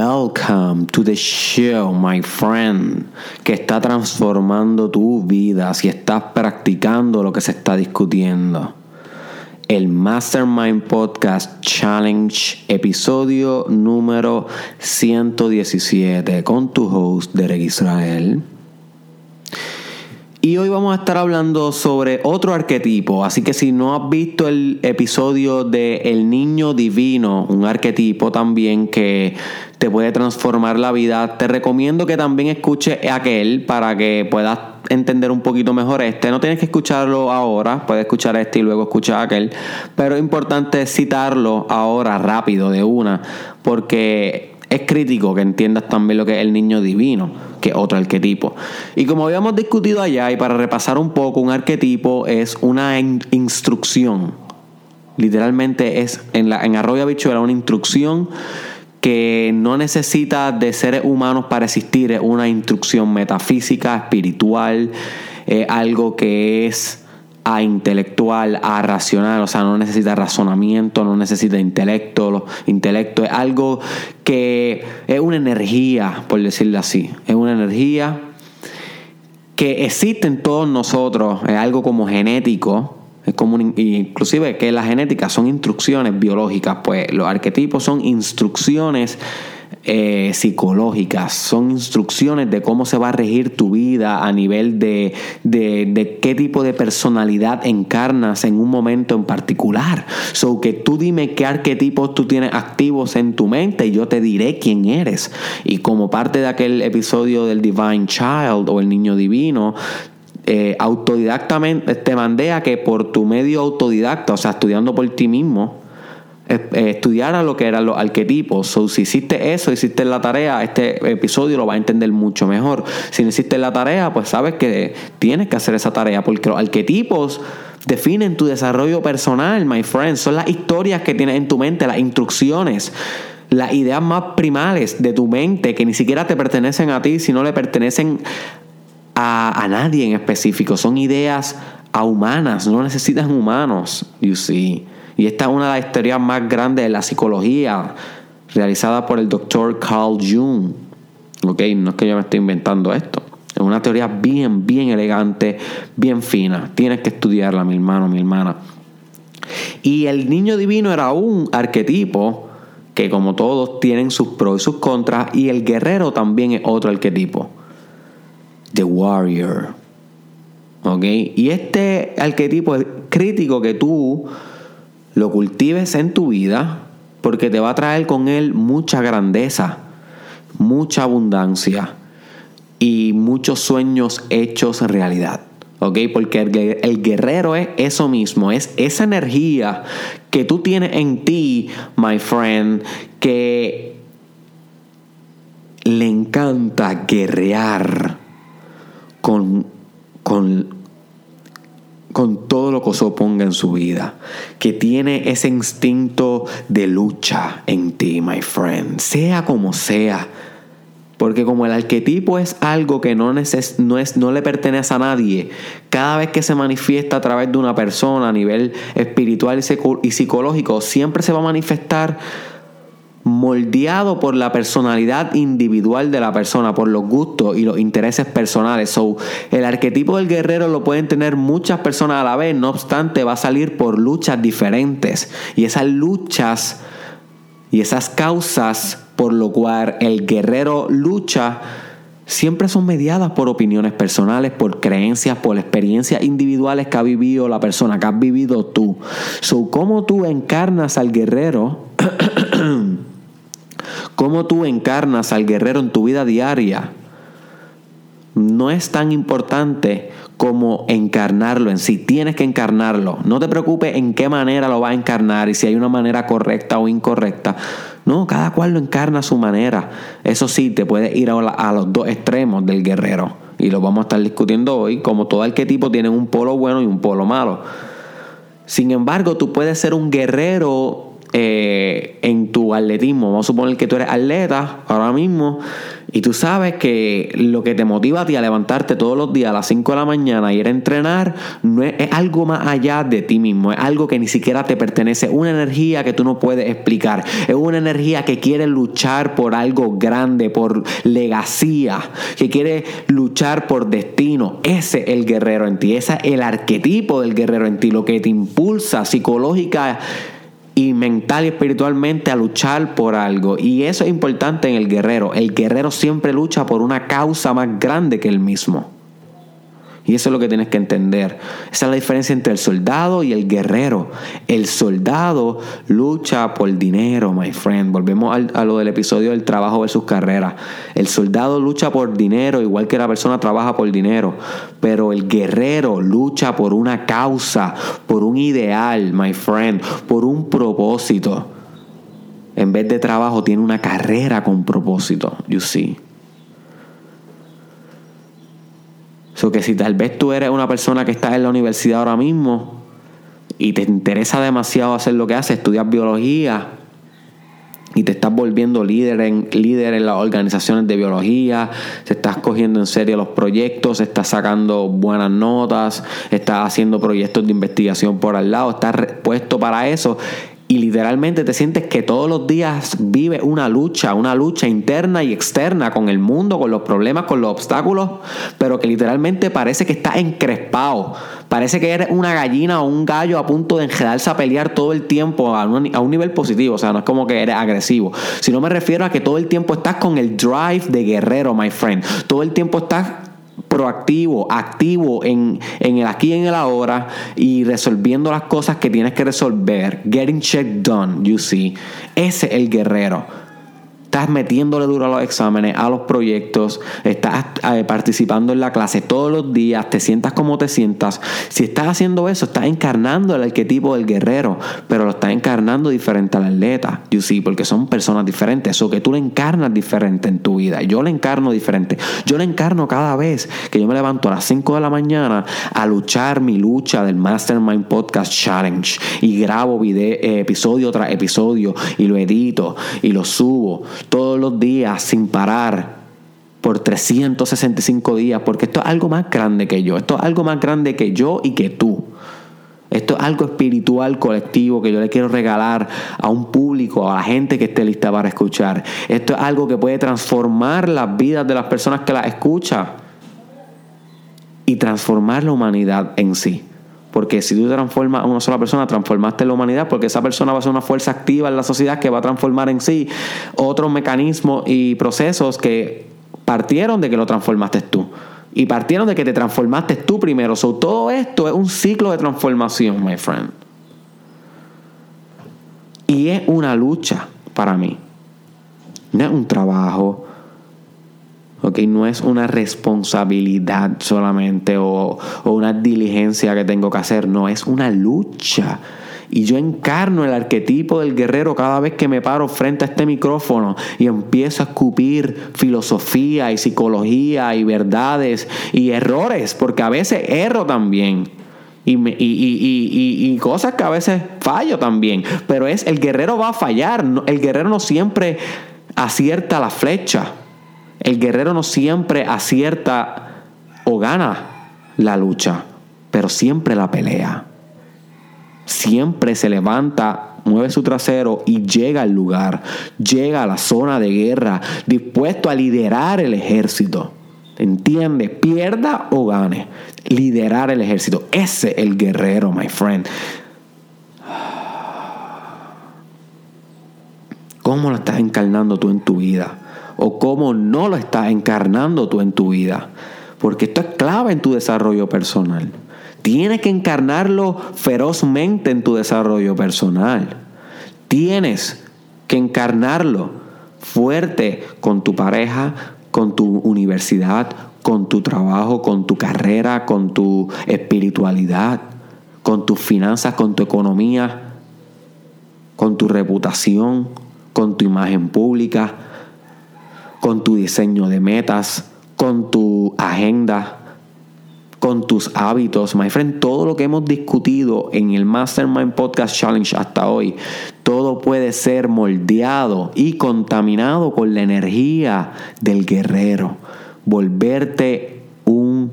Welcome to the show, my friend, que está transformando tu vida si estás practicando lo que se está discutiendo. El Mastermind Podcast Challenge, episodio número 117, con tu host, Derek Israel. Y hoy vamos a estar hablando sobre otro arquetipo. Así que si no has visto el episodio de El Niño Divino, un arquetipo también que te puede transformar la vida, te recomiendo que también escuches aquel para que puedas entender un poquito mejor este. No tienes que escucharlo ahora, puedes escuchar este y luego escuchar aquel. Pero es importante citarlo ahora, rápido, de una, porque es crítico que entiendas también lo que es el niño divino, que es otro arquetipo. Y como habíamos discutido allá, y para repasar un poco, un arquetipo es una instrucción. Literalmente es en, la, Arroyo una instrucción que no necesita de seres humanos para existir, es una instrucción metafísica, espiritual, algo que es a intelectual, a racional, o sea, no necesita razonamiento, no necesita intelecto, intelecto es algo que es una energía, por decirlo así, es una energía que existe en todos nosotros, es algo como genético, es como inclusive que la genética son instrucciones biológicas, pues los arquetipos son instrucciones eh, psicológicas, son instrucciones de cómo se va a regir tu vida a nivel de, de, qué tipo de personalidad encarnas en un momento en particular. So que tú dime qué arquetipos tú tienes activos en tu mente y yo te diré quién eres. Y como parte de aquel episodio del Divine Child o el niño divino, eh, autodidactamente te mandé a que por tu medio autodidacta, o sea, estudiando por ti mismo, eh, estudiar a lo que eran los arquetipos. So, si hiciste eso, hiciste la tarea, este episodio lo va a entender mucho mejor. Si no hiciste la tarea, pues sabes que tienes que hacer esa tarea, porque los arquetipos definen tu desarrollo personal, my friend. Son las historias que tienes en tu mente, las instrucciones las ideas más primales de tu mente que ni siquiera te pertenecen a ti, sino le pertenecen a, a nadie en específico. Son ideas a humanas, no necesitan humanos, you see. Y esta es una de las teorías más grandes de la psicología, realizada por el doctor Carl Jung. ¿Ok? No es que yo me esté inventando esto. Es una teoría bien, bien elegante, bien fina. Tienes que estudiarla, mi hermano, mi hermana. Y el niño divino era un arquetipo que como todos tienen sus pros y sus contras. Y el guerrero también es otro arquetipo. The Warrior. ¿Ok? Y este arquetipo es crítico que tú lo cultives en tu vida porque te va a traer con él mucha grandeza, mucha abundancia y muchos sueños hechos en realidad. ¿Ok? Porque el, guerrero es eso mismo, es esa energía que tú tienes en ti, my friend, que le encanta guerrear con, con con todo lo que oponga en su vida, que tiene ese instinto de lucha en ti, my friend, sea como sea. Porque como el arquetipo es algo que no, no, es, no le pertenece a nadie, cada vez que se manifiesta a través de una persona a nivel espiritual y psicológico, siempre se va a manifestar moldeado por la personalidad individual de la persona, por los gustos y los intereses personales. So, el arquetipo del guerrero lo pueden tener muchas personas a la vez, no obstante va a salir por luchas diferentes. Y esas luchas y esas causas por lo cual el guerrero lucha siempre son mediadas por opiniones personales, por creencias, por experiencias individuales que ha vivido la persona, que has vivido tú. So, ¿cómo tú encarnas al guerrero? cómo tú encarnas al guerrero en tu vida diaria no es tan importante como encarnarlo en sí. Tienes que encarnarlo. No te preocupes en qué manera lo va a encarnar y si hay una manera correcta o incorrecta. No, cada cual lo encarna a su manera. Eso sí, te puede ir a, los dos extremos del guerrero. Y lo vamos a estar discutiendo hoy. Como todo arquetipo tiene un polo bueno y un polo malo. Sin embargo, tú puedes ser un guerrero eh, en tu atletismo. Vamos a suponer que tú eres atleta ahora mismo y tú sabes que lo que te motiva a ti a levantarte todos los días a las 5 de la mañana y ir a entrenar no es, algo más allá de ti mismo, es algo que ni siquiera te pertenece, una energía que tú no puedes explicar, es una energía que quiere luchar por algo grande, por legacía, que quiere luchar por destino. Ese es el guerrero en ti, ese es el arquetipo del guerrero en ti, lo que te impulsa psicológica y mental y espiritualmente a luchar por algo. Y eso es importante en el guerrero. El guerrero siempre lucha por una causa más grande que él mismo. Y eso es lo que tienes que entender. Esa es la diferencia entre el soldado y el guerrero. El soldado lucha por dinero, my friend. Volvemos a lo del episodio del trabajo versus carrera. El soldado lucha por dinero, igual que la persona trabaja por dinero. Pero el guerrero lucha por una causa, por un ideal, my friend, por un propósito. En vez de trabajo, tiene una carrera con propósito. You see. So que si tal vez tú eres una persona que está en la universidad ahora mismo y te interesa demasiado hacer lo que haces, estudias biología y te estás volviendo líder en, líder en las organizaciones de biología, te estás cogiendo en serio los proyectos, estás sacando buenas notas, estás haciendo proyectos de investigación por al lado, estás puesto para eso y literalmente te sientes que todos los días vive una lucha, una lucha interna y externa con el mundo, con los problemas, con los obstáculos, pero que literalmente parece que estás encrespado. Parece que eres una gallina o un gallo a punto de enredarse a pelear todo el tiempo a un, a un nivel positivo. O sea, no es como que eres agresivo. Sino me refiero a que todo el tiempo estás con el drive de guerrero, my friend. Todo el tiempo estás proactivo, activo en, en el aquí y en el ahora y resolviendo las cosas que tienes que resolver. Getting check done, you see. Ese es el guerrero estás metiéndole duro a los exámenes, a los proyectos, estás eh, participando en la clase todos los días, te sientas como te sientas. Si estás haciendo eso, estás encarnando el arquetipo del guerrero, pero lo estás encarnando diferente al atleta, you see, porque son personas diferentes. Eso que tú le encarnas diferente en tu vida. Yo le encarno diferente. Yo le encarno cada vez que yo me levanto a las 5 de la mañana a luchar mi lucha del Mastermind Podcast Challenge y grabo video, eh, episodio tras episodio y lo edito y lo subo todos los días sin parar por 365 días, porque esto es algo más grande que yo, esto es algo más grande que yo y que tú. Esto es algo espiritual colectivo que yo le quiero regalar a un público, a la gente que esté lista para escuchar. Esto es algo que puede transformar las vidas de las personas que las escuchan y transformar la humanidad en sí. Porque si tú transformas a una sola persona, transformaste la humanidad, porque esa persona va a ser una fuerza activa en la sociedad que va a transformar en sí otros mecanismos y procesos que partieron de que lo transformaste tú. Y partieron de que te transformaste tú primero. So, todo esto es un ciclo de transformación, my friend. Y es una lucha para mí. No es un trabajo, no es una responsabilidad solamente o, o una diligencia que tengo que hacer, no, es una lucha. Y yo encarno el arquetipo del guerrero cada vez que me paro frente a este micrófono y empiezo a escupir filosofía y psicología y verdades y errores, porque a veces erro también. Y, y, y, y, cosas que a veces fallo también. Pero es el guerrero va a fallar. El guerrero no siempre acierta la flecha. El guerrero no siempre acierta o gana la lucha, pero siempre la pelea. Siempre se levanta, mueve su trasero y llega al lugar, llega a la zona de guerra, dispuesto a liderar el ejército. ¿Entiende? Pierda o gane. Liderar el ejército. Ese es el guerrero, my friend. ¿Cómo lo estás encarnando tú en tu vida? O cómo no lo estás encarnando tú en tu vida. Porque esto es clave en tu desarrollo personal. Tienes que encarnarlo ferozmente en tu desarrollo personal. Tienes que encarnarlo fuerte con tu pareja, con tu universidad, con tu trabajo, con tu carrera, con tu espiritualidad, con tus finanzas, con tu economía, con tu reputación, con tu imagen pública, con tu diseño de metas, con tu agenda, con tus hábitos, my friend, todo lo que hemos discutido en el Mastermind Podcast Challenge hasta hoy, todo puede ser moldeado y contaminado con la energía del guerrero. Volverte un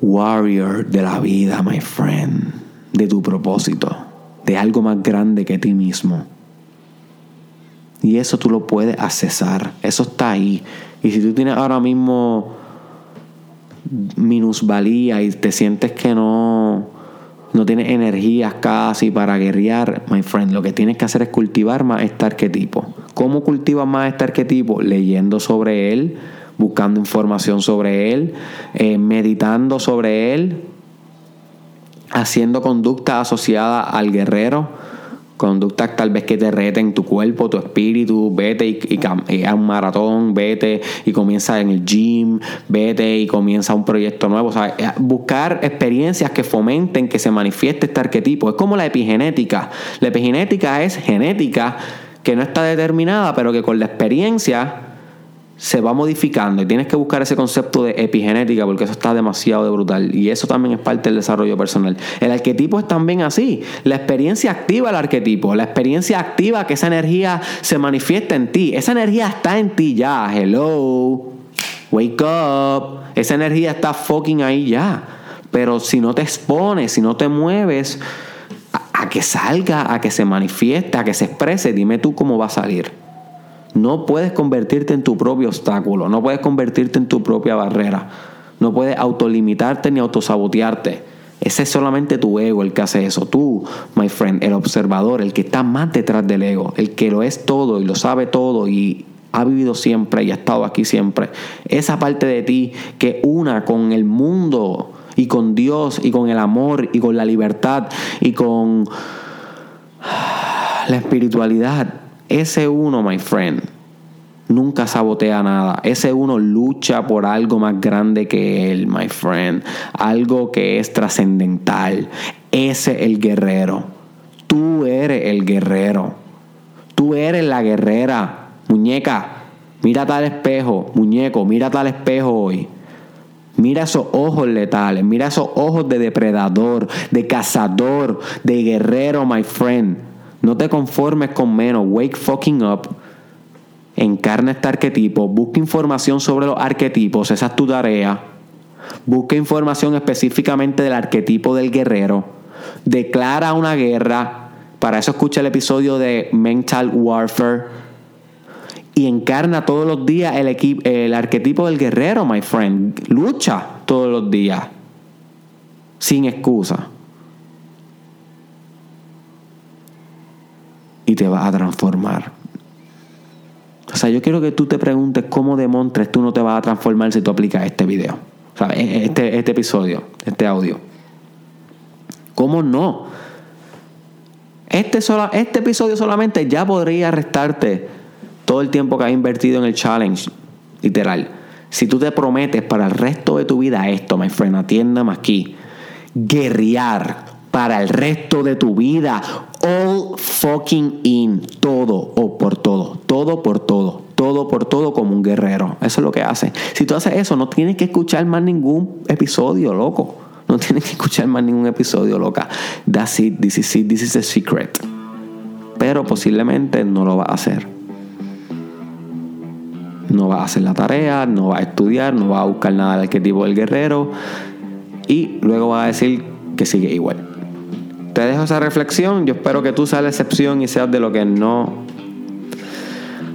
warrior de la vida, my friend, de tu propósito, de algo más grande que ti mismo. Y eso tú lo puedes accesar, eso está ahí. Y si tú tienes ahora mismo minusvalía y te sientes que no, no tienes energías casi para guerrear, my friend, lo que tienes que hacer es cultivar más este arquetipo. ¿Cómo cultivas más este arquetipo? Leyendo sobre él, buscando información sobre él, eh, meditando sobre él, haciendo conducta asociada al guerrero conductas tal vez que te reten tu cuerpo, tu espíritu, vete y, a un maratón, vete y comienza en el gym, vete y comienza un proyecto nuevo. Sea, eh, buscar experiencias que fomenten que se manifieste este arquetipo. Es como la epigenética. La epigenética es genética que no está determinada, pero que con la experiencia se va modificando y tienes que buscar ese concepto de epigenética porque eso está demasiado de brutal y eso también es parte del desarrollo personal. El arquetipo es también así, la experiencia activa el arquetipo, la experiencia activa que esa energía se manifiesta en ti, esa energía está en ti ya, hello, wake up, esa energía está fucking ahí ya, pero si no te expones, si no te mueves a, a que salga, a que se manifieste, a que se exprese, dime tú cómo va a salir. No puedes convertirte en tu propio obstáculo, no puedes convertirte en tu propia barrera, no puedes autolimitarte ni autosabotearte. Ese es solamente tu ego el que hace eso. Tú, my friend, el observador, el que está más detrás del ego, el que lo es todo y lo sabe todo y ha vivido siempre y ha estado aquí siempre. Esa parte de ti que una con el mundo y con Dios y con el amor y con la libertad y con la espiritualidad ese uno, my friend, nunca sabotea nada. Ese uno lucha por algo más grande que él, my friend. Algo que es trascendental. Ese el guerrero. Tú eres el guerrero. Tú eres la guerrera. Muñeca, mírate al espejo. Muñeco, mírate al espejo hoy. Mira esos ojos letales, mira esos ojos de depredador, de cazador, de guerrero, my friend. No te conformes con menos. Wake fucking up. Encarna este arquetipo. Busca información sobre los arquetipos. Esa es tu tarea. Busca información específicamente del arquetipo del guerrero. Declara una guerra. Para eso escucha el episodio de Mental Warfare. Y encarna todos los días el, el arquetipo del guerrero, my friend. Lucha todos los días. Sin excusa. Te vas a transformar. O sea, yo quiero que tú te preguntes cómo demontres tú no te vas a transformar si tú aplicas este video, este, este episodio, este audio. ¿Cómo no? Este, este episodio solamente ya podría restarte todo el tiempo que has invertido en el challenge, literal. Si tú te prometes para el resto de tu vida esto, my friend, atiéndame aquí. Guerrear para el resto de tu vida. All fucking in. Todo o por todo. Todo por todo. Todo por todo como un guerrero. Eso es lo que hace. Si tú haces eso, no tienes que escuchar más ningún episodio, loco. No tienes que escuchar más ningún episodio, loca. That's it. This is it. This is the secret. Pero posiblemente no lo va a hacer. No va a hacer la tarea, no va a estudiar, no va a buscar nada del arquetipo del guerrero. Y luego va a decir que sigue igual. Te dejo esa reflexión. Yo espero que tú seas la excepción y seas de lo que no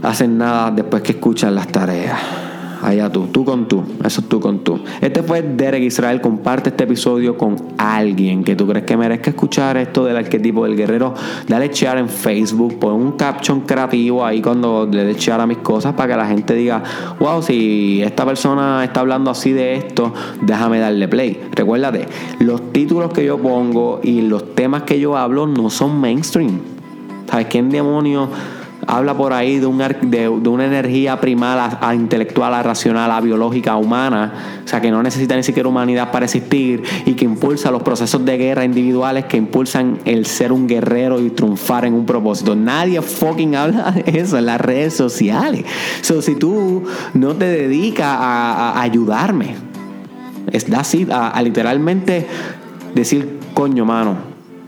hacen nada después que escuchan las tareas. Allá tú, tú con tú, eso es tú con tú. Este fue Derek Israel. Comparte este episodio con alguien que tú crees que merezca escuchar esto del arquetipo del guerrero. Dale share en Facebook, pon un caption creativo ahí cuando le des share a mis cosas para que la gente diga, wow, si esta persona está hablando así de esto, déjame darle play. Recuérdate, los títulos que yo pongo y los temas que yo hablo no son mainstream. ¿Sabes quién demonio? Habla por ahí de, un, de, una energía primal a, intelectual, racional, biológica, humana, o sea, que no necesita ni siquiera humanidad para existir y que impulsa los procesos de guerra individuales que impulsan el ser un guerrero y triunfar en un propósito. Nadie fucking habla de eso en las redes sociales. So, si tú no te dedicas a, ayudarme, es así, a, literalmente decir, coño, mano,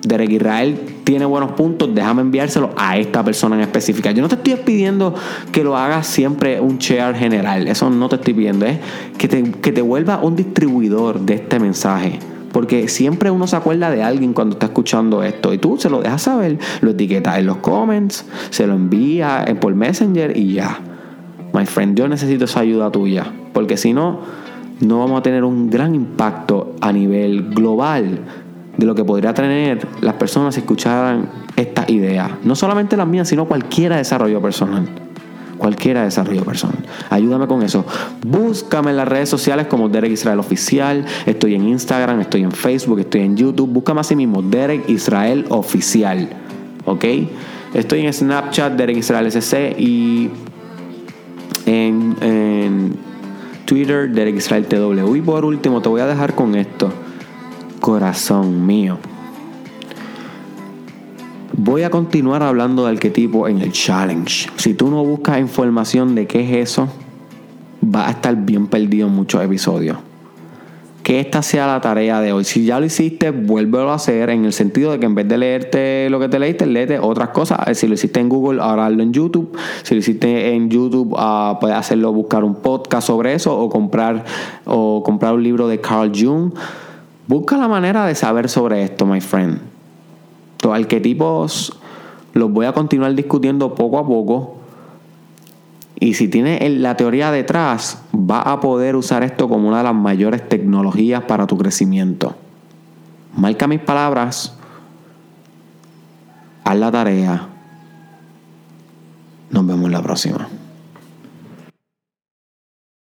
Derek Israel tiene buenos puntos, déjame enviárselo a esta persona en específica. Yo no te estoy pidiendo que lo hagas siempre un share general, eso no te estoy pidiendo, es que te, que te vuelva un distribuidor de este mensaje. Porque siempre uno se acuerda de alguien cuando está escuchando esto y tú se lo dejas saber, lo etiquetas en los comments, se lo envía por Messenger y ya. My friend, yo necesito esa ayuda tuya. Porque si no, no vamos a tener un gran impacto a nivel global de lo que podría tener las personas si escucharan esta idea. No solamente las mías, sino cualquiera desarrollo personal. Cualquiera desarrollo personal. Ayúdame con eso. Búscame en las redes sociales como Derek Israel Oficial. Estoy en Instagram, estoy en Facebook, estoy en YouTube. Búscame así mismo, Derek Israel Oficial. ¿Ok? Estoy en Snapchat, Derek Israel SC y en, en Twitter, Derek Israel TW. Y por último, te voy a dejar con esto. Corazón mío. Voy a continuar hablando de arquetipo en el challenge. Si tú no buscas información de qué es eso, va a estar bien perdido en muchos episodios que esta sea la tarea de hoy. Si ya lo hiciste, vuélvelo a hacer en el sentido de que en vez de leerte lo que te leíste, léete otras cosas. Eh, si lo hiciste en Google, ahora hazlo en YouTube. Si lo hiciste en YouTube, uh, puedes hacerlo, buscar un podcast sobre eso o comprar, o comprar un libro de Carl Jung. Busca la manera de saber sobre esto, my friend. Los arquetipos los voy a continuar discutiendo poco a poco y si tiene la teoría detrás, va a poder usar esto como una de las mayores tecnologías para tu crecimiento. Marca mis palabras, haz la tarea. Nos vemos la próxima.